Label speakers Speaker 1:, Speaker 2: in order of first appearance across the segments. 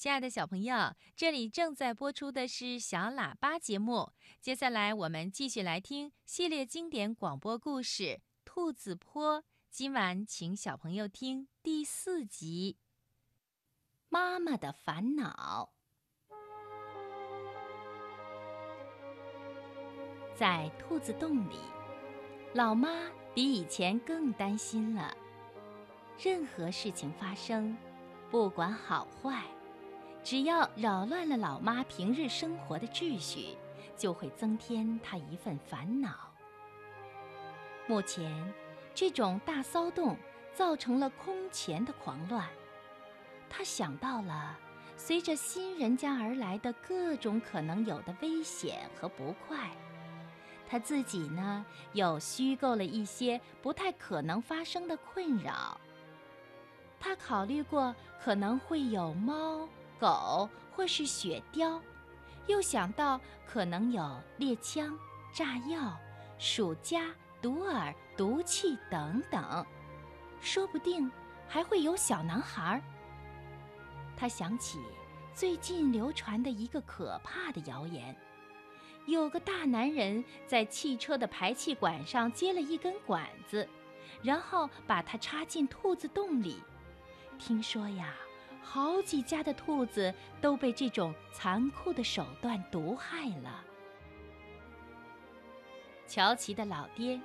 Speaker 1: 亲爱的小朋友，这里正在播出的是小喇叭节目。接下来我们继续来听系列经典广播故事《兔子坡》。今晚请小朋友听第四集《
Speaker 2: 妈妈的烦恼》。在兔子洞里，老妈比以前更担心了。任何事情发生，不管好坏。只要扰乱了老妈平日生活的秩序，就会增添她一份烦恼。目前，这种大骚动造成了空前的狂乱。他想到了随着新人家而来的各种可能有的危险和不快，他自己呢又虚构了一些不太可能发生的困扰。他考虑过可能会有猫。狗或是雪貂，又想到可能有猎枪、炸药、鼠夹、毒饵、毒气等等，说不定还会有小男孩。他想起最近流传的一个可怕的谣言：有个大男人在汽车的排气管上接了一根管子，然后把它插进兔子洞里。听说呀。好几家的兔子都被这种残酷的手段毒害了。乔奇的老爹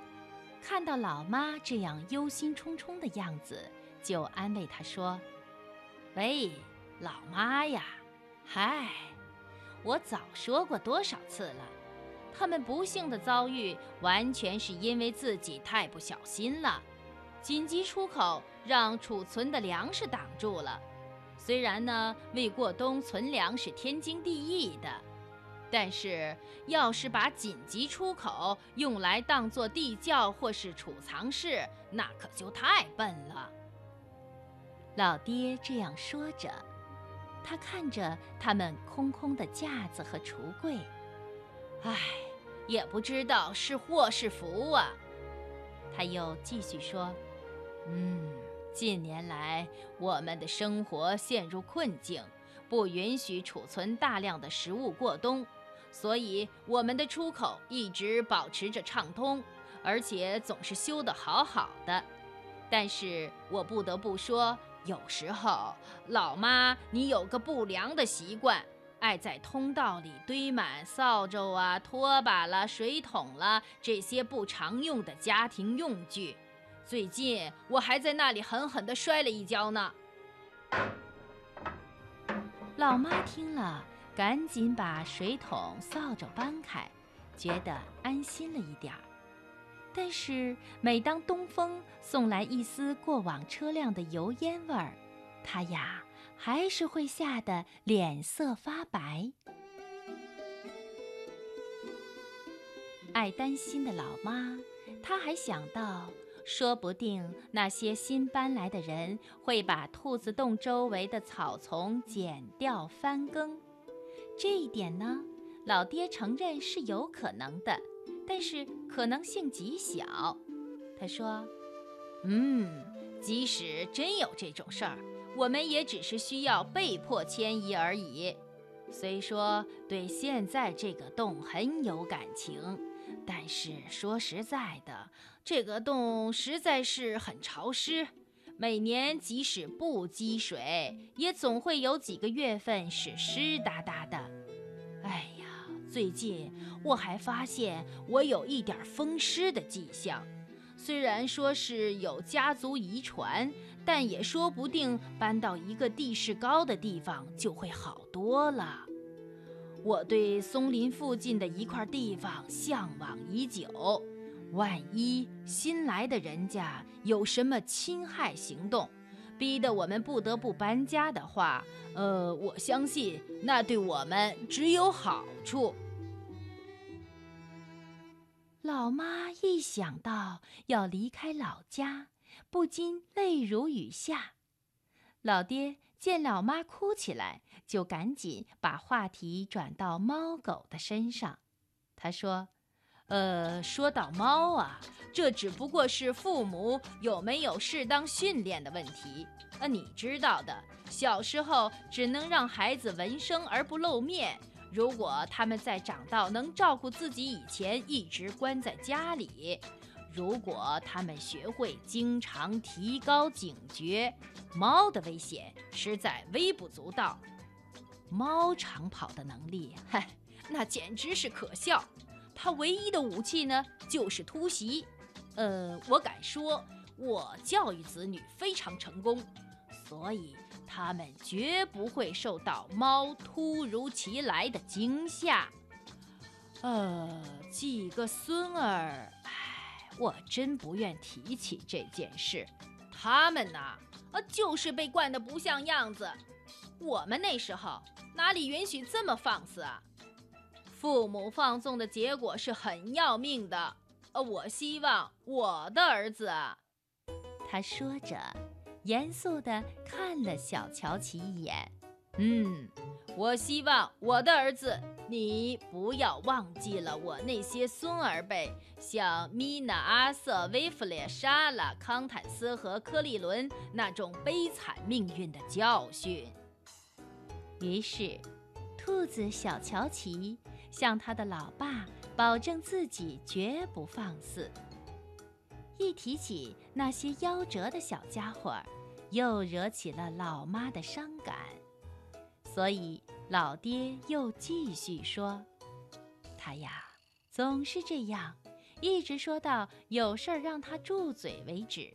Speaker 2: 看到老妈这样忧心忡忡的样子，就安慰她说：“
Speaker 3: 喂，老妈呀，嗨，我早说过多少次了，他们不幸的遭遇完全是因为自己太不小心了，紧急出口让储存的粮食挡住了。”虽然呢，为过冬存粮是天经地义的，但是要是把紧急出口用来当做地窖或是储藏室，那可就太笨了。
Speaker 2: 老爹这样说着，他看着他们空空的架子和橱柜，
Speaker 3: 唉，也不知道是祸是福啊。
Speaker 2: 他又继续说：“
Speaker 3: 嗯。”近年来，我们的生活陷入困境，不允许储存大量的食物过冬，所以我们的出口一直保持着畅通，而且总是修得好好的。但是我不得不说，有时候，老妈，你有个不良的习惯，爱在通道里堆满扫帚啊、拖把了、水桶了这些不常用的家庭用具。最近我还在那里狠狠地摔了一跤呢。
Speaker 2: 老妈听了，赶紧把水桶、扫帚搬开，觉得安心了一点儿。但是每当东风送来一丝过往车辆的油烟味儿，她呀还是会吓得脸色发白。爱担心的老妈，她还想到。说不定那些新搬来的人会把兔子洞周围的草丛剪掉翻耕，这一点呢，老爹承认是有可能的，但是可能性极小。他说：“
Speaker 3: 嗯，即使真有这种事儿，我们也只是需要被迫迁移而已。虽说对现在这个洞很有感情。”但是说实在的，这个洞实在是很潮湿，每年即使不积水，也总会有几个月份是湿哒哒的。哎呀，最近我还发现我有一点风湿的迹象，虽然说是有家族遗传，但也说不定搬到一个地势高的地方就会好多了。我对松林附近的一块地方向往已久，万一新来的人家有什么侵害行动，逼得我们不得不搬家的话，呃，我相信那对我们只有好处。
Speaker 2: 老妈一想到要离开老家，不禁泪如雨下。老爹。见老妈哭起来，就赶紧把话题转到猫狗的身上。他说：“
Speaker 3: 呃，说到猫啊，这只不过是父母有没有适当训练的问题。呃，你知道的，小时候只能让孩子闻声而不露面。如果他们在长到能照顾自己以前，一直关在家里；如果他们学会经常提高警觉，猫的危险实在微不足道。猫长跑的能力，嗨，那简直是可笑。他唯一的武器呢，就是突袭。呃，我敢说，我教育子女非常成功。所以，他们绝不会受到猫突如其来的惊吓。呃，几个孙儿，唉，我真不愿提起这件事。他们呐，呃，就是被惯得不像样子。我们那时候哪里允许这么放肆啊？父母放纵的结果是很要命的。呃，我希望我的儿子，
Speaker 2: 他说着。严肃地看了小乔琪一眼，
Speaker 3: 嗯，我希望我的儿子，你不要忘记了我那些孙儿辈，像米娜、阿瑟、威弗列、莎拉、康坦斯和科利伦那种悲惨命运的教训。
Speaker 2: 于是，兔子小乔琪向他的老爸保证自己绝不放肆。一提起那些夭折的小家伙儿。又惹起了老妈的伤感，所以老爹又继续说：“他呀，总是这样，一直说到有事儿让他住嘴为止。”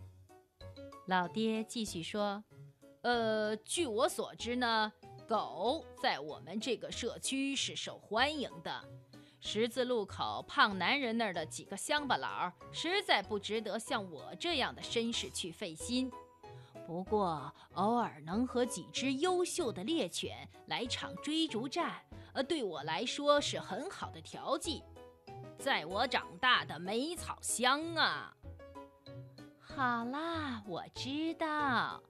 Speaker 2: 老爹继续说：“
Speaker 3: 呃，据我所知呢，狗在我们这个社区是受欢迎的。十字路口胖男人那儿的几个乡巴佬，实在不值得像我这样的绅士去费心。”不过，偶尔能和几只优秀的猎犬来场追逐战，呃，对我来说是很好的调剂。在我长大的梅草乡啊，
Speaker 2: 好啦，我知道。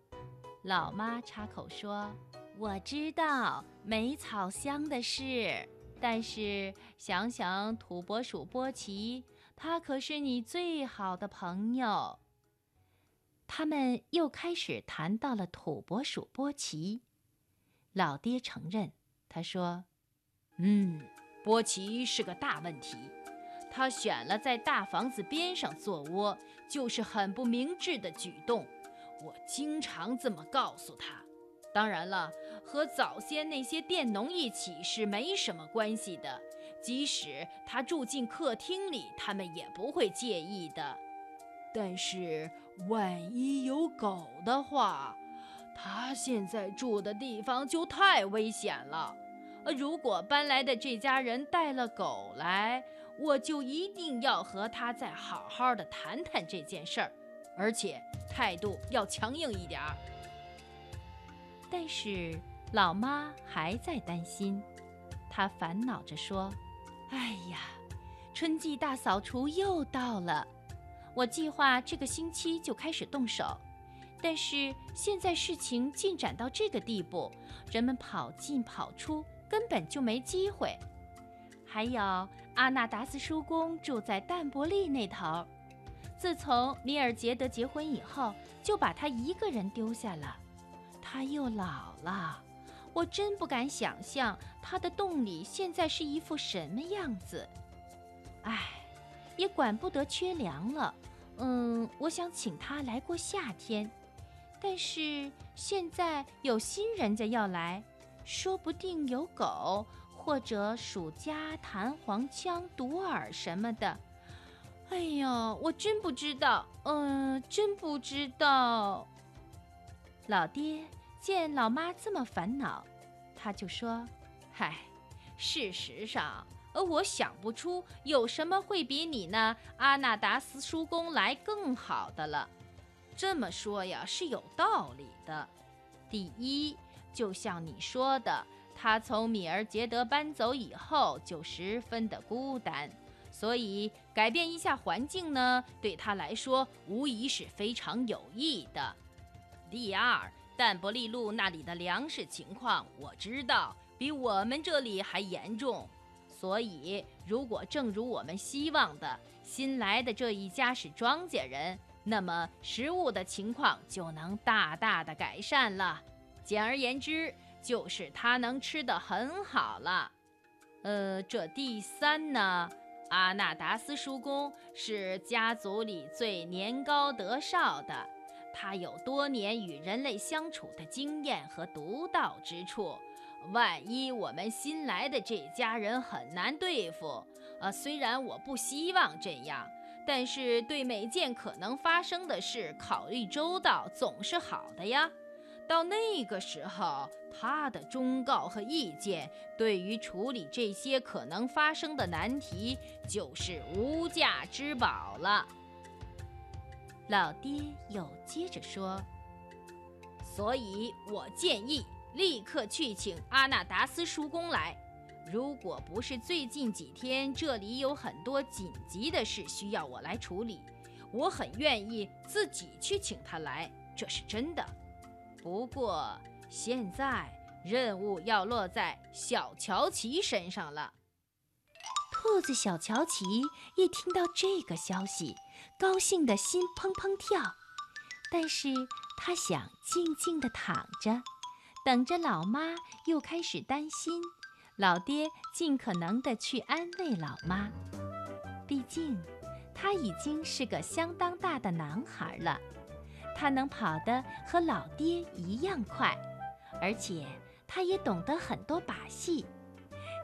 Speaker 2: 老妈插口说：“我知道梅草香的事，但是想想土拨鼠波奇，他可是你最好的朋友。”他们又开始谈到了土拨鼠波奇。老爹承认，他说：“
Speaker 3: 嗯，波奇是个大问题。他选了在大房子边上做窝，就是很不明智的举动。我经常这么告诉他。当然了，和早先那些佃农一起是没什么关系的。即使他住进客厅里，他们也不会介意的。但是……”万一有狗的话，他现在住的地方就太危险了。呃，如果搬来的这家人带了狗来，我就一定要和他再好好的谈谈这件事儿，而且态度要强硬一点儿。
Speaker 2: 但是老妈还在担心，她烦恼着说：“哎呀，春季大扫除又到了。”我计划这个星期就开始动手，但是现在事情进展到这个地步，人们跑进跑出，根本就没机会。还有阿纳达斯叔公住在淡伯利那头，自从米尔杰德结婚以后，就把他一个人丢下了。他又老了，我真不敢想象他的洞里现在是一副什么样子。唉。也管不得缺粮了，嗯，我想请他来过夏天，但是现在有新人家要来，说不定有狗或者鼠夹、弹簧枪、毒饵什么的。哎呀，我真不知道，嗯，真不知道。老爹见老妈这么烦恼，他就说：“
Speaker 3: 嗨，事实上。”而我想不出有什么会比你那阿纳达斯叔公来更好的了。这么说呀是有道理的。第一，就像你说的，他从米尔杰德搬走以后就十分的孤单，所以改变一下环境呢，对他来说无疑是非常有益的。第二，淡伯利路那里的粮食情况我知道比我们这里还严重。所以，如果正如我们希望的，新来的这一家是庄稼人，那么食物的情况就能大大的改善了。简而言之，就是他能吃得很好了。呃，这第三呢，阿纳达斯叔公是家族里最年高德少的，他有多年与人类相处的经验和独到之处。万一我们新来的这家人很难对付，呃，虽然我不希望这样，但是对每件可能发生的事考虑周到总是好的呀。到那个时候，他的忠告和意见对于处理这些可能发生的难题就是无价之宝了。
Speaker 2: 老爹又接着说：“
Speaker 3: 所以我建议。”立刻去请阿纳达斯叔公来。如果不是最近几天这里有很多紧急的事需要我来处理，我很愿意自己去请他来，这是真的。不过现在任务要落在小乔奇身上了。
Speaker 2: 兔子小乔奇一听到这个消息，高兴的心砰砰跳，但是他想静静地躺着。等着老妈又开始担心，老爹尽可能的去安慰老妈。毕竟，他已经是个相当大的男孩了，他能跑得和老爹一样快，而且他也懂得很多把戏。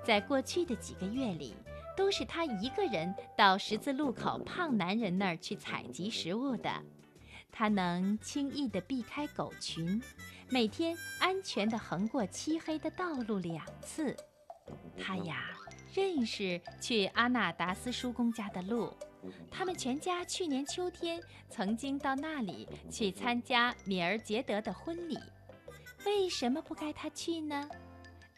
Speaker 2: 在过去的几个月里，都是他一个人到十字路口胖男人那儿去采集食物的。他能轻易地避开狗群。每天安全地横过漆黑的道路两次，他呀认识去阿纳达斯叔公家的路。他们全家去年秋天曾经到那里去参加米尔杰德的婚礼。为什么不该他去呢？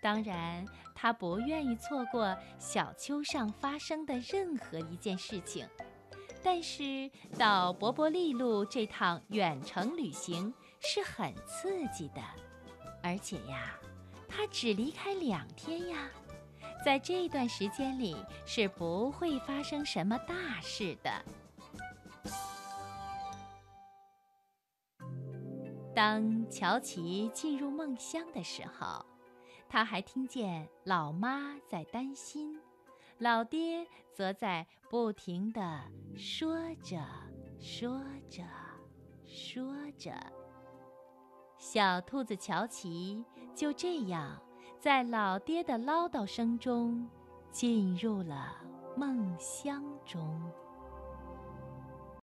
Speaker 2: 当然，他不愿意错过小丘上发生的任何一件事情。但是到伯伯利路这趟远程旅行。是很刺激的，而且呀，他只离开两天呀，在这段时间里是不会发生什么大事的。当乔奇进入梦乡的时候，他还听见老妈在担心，老爹则在不停的说着说着说着。小兔子乔奇就这样在老爹的唠叨声中进入了梦乡中。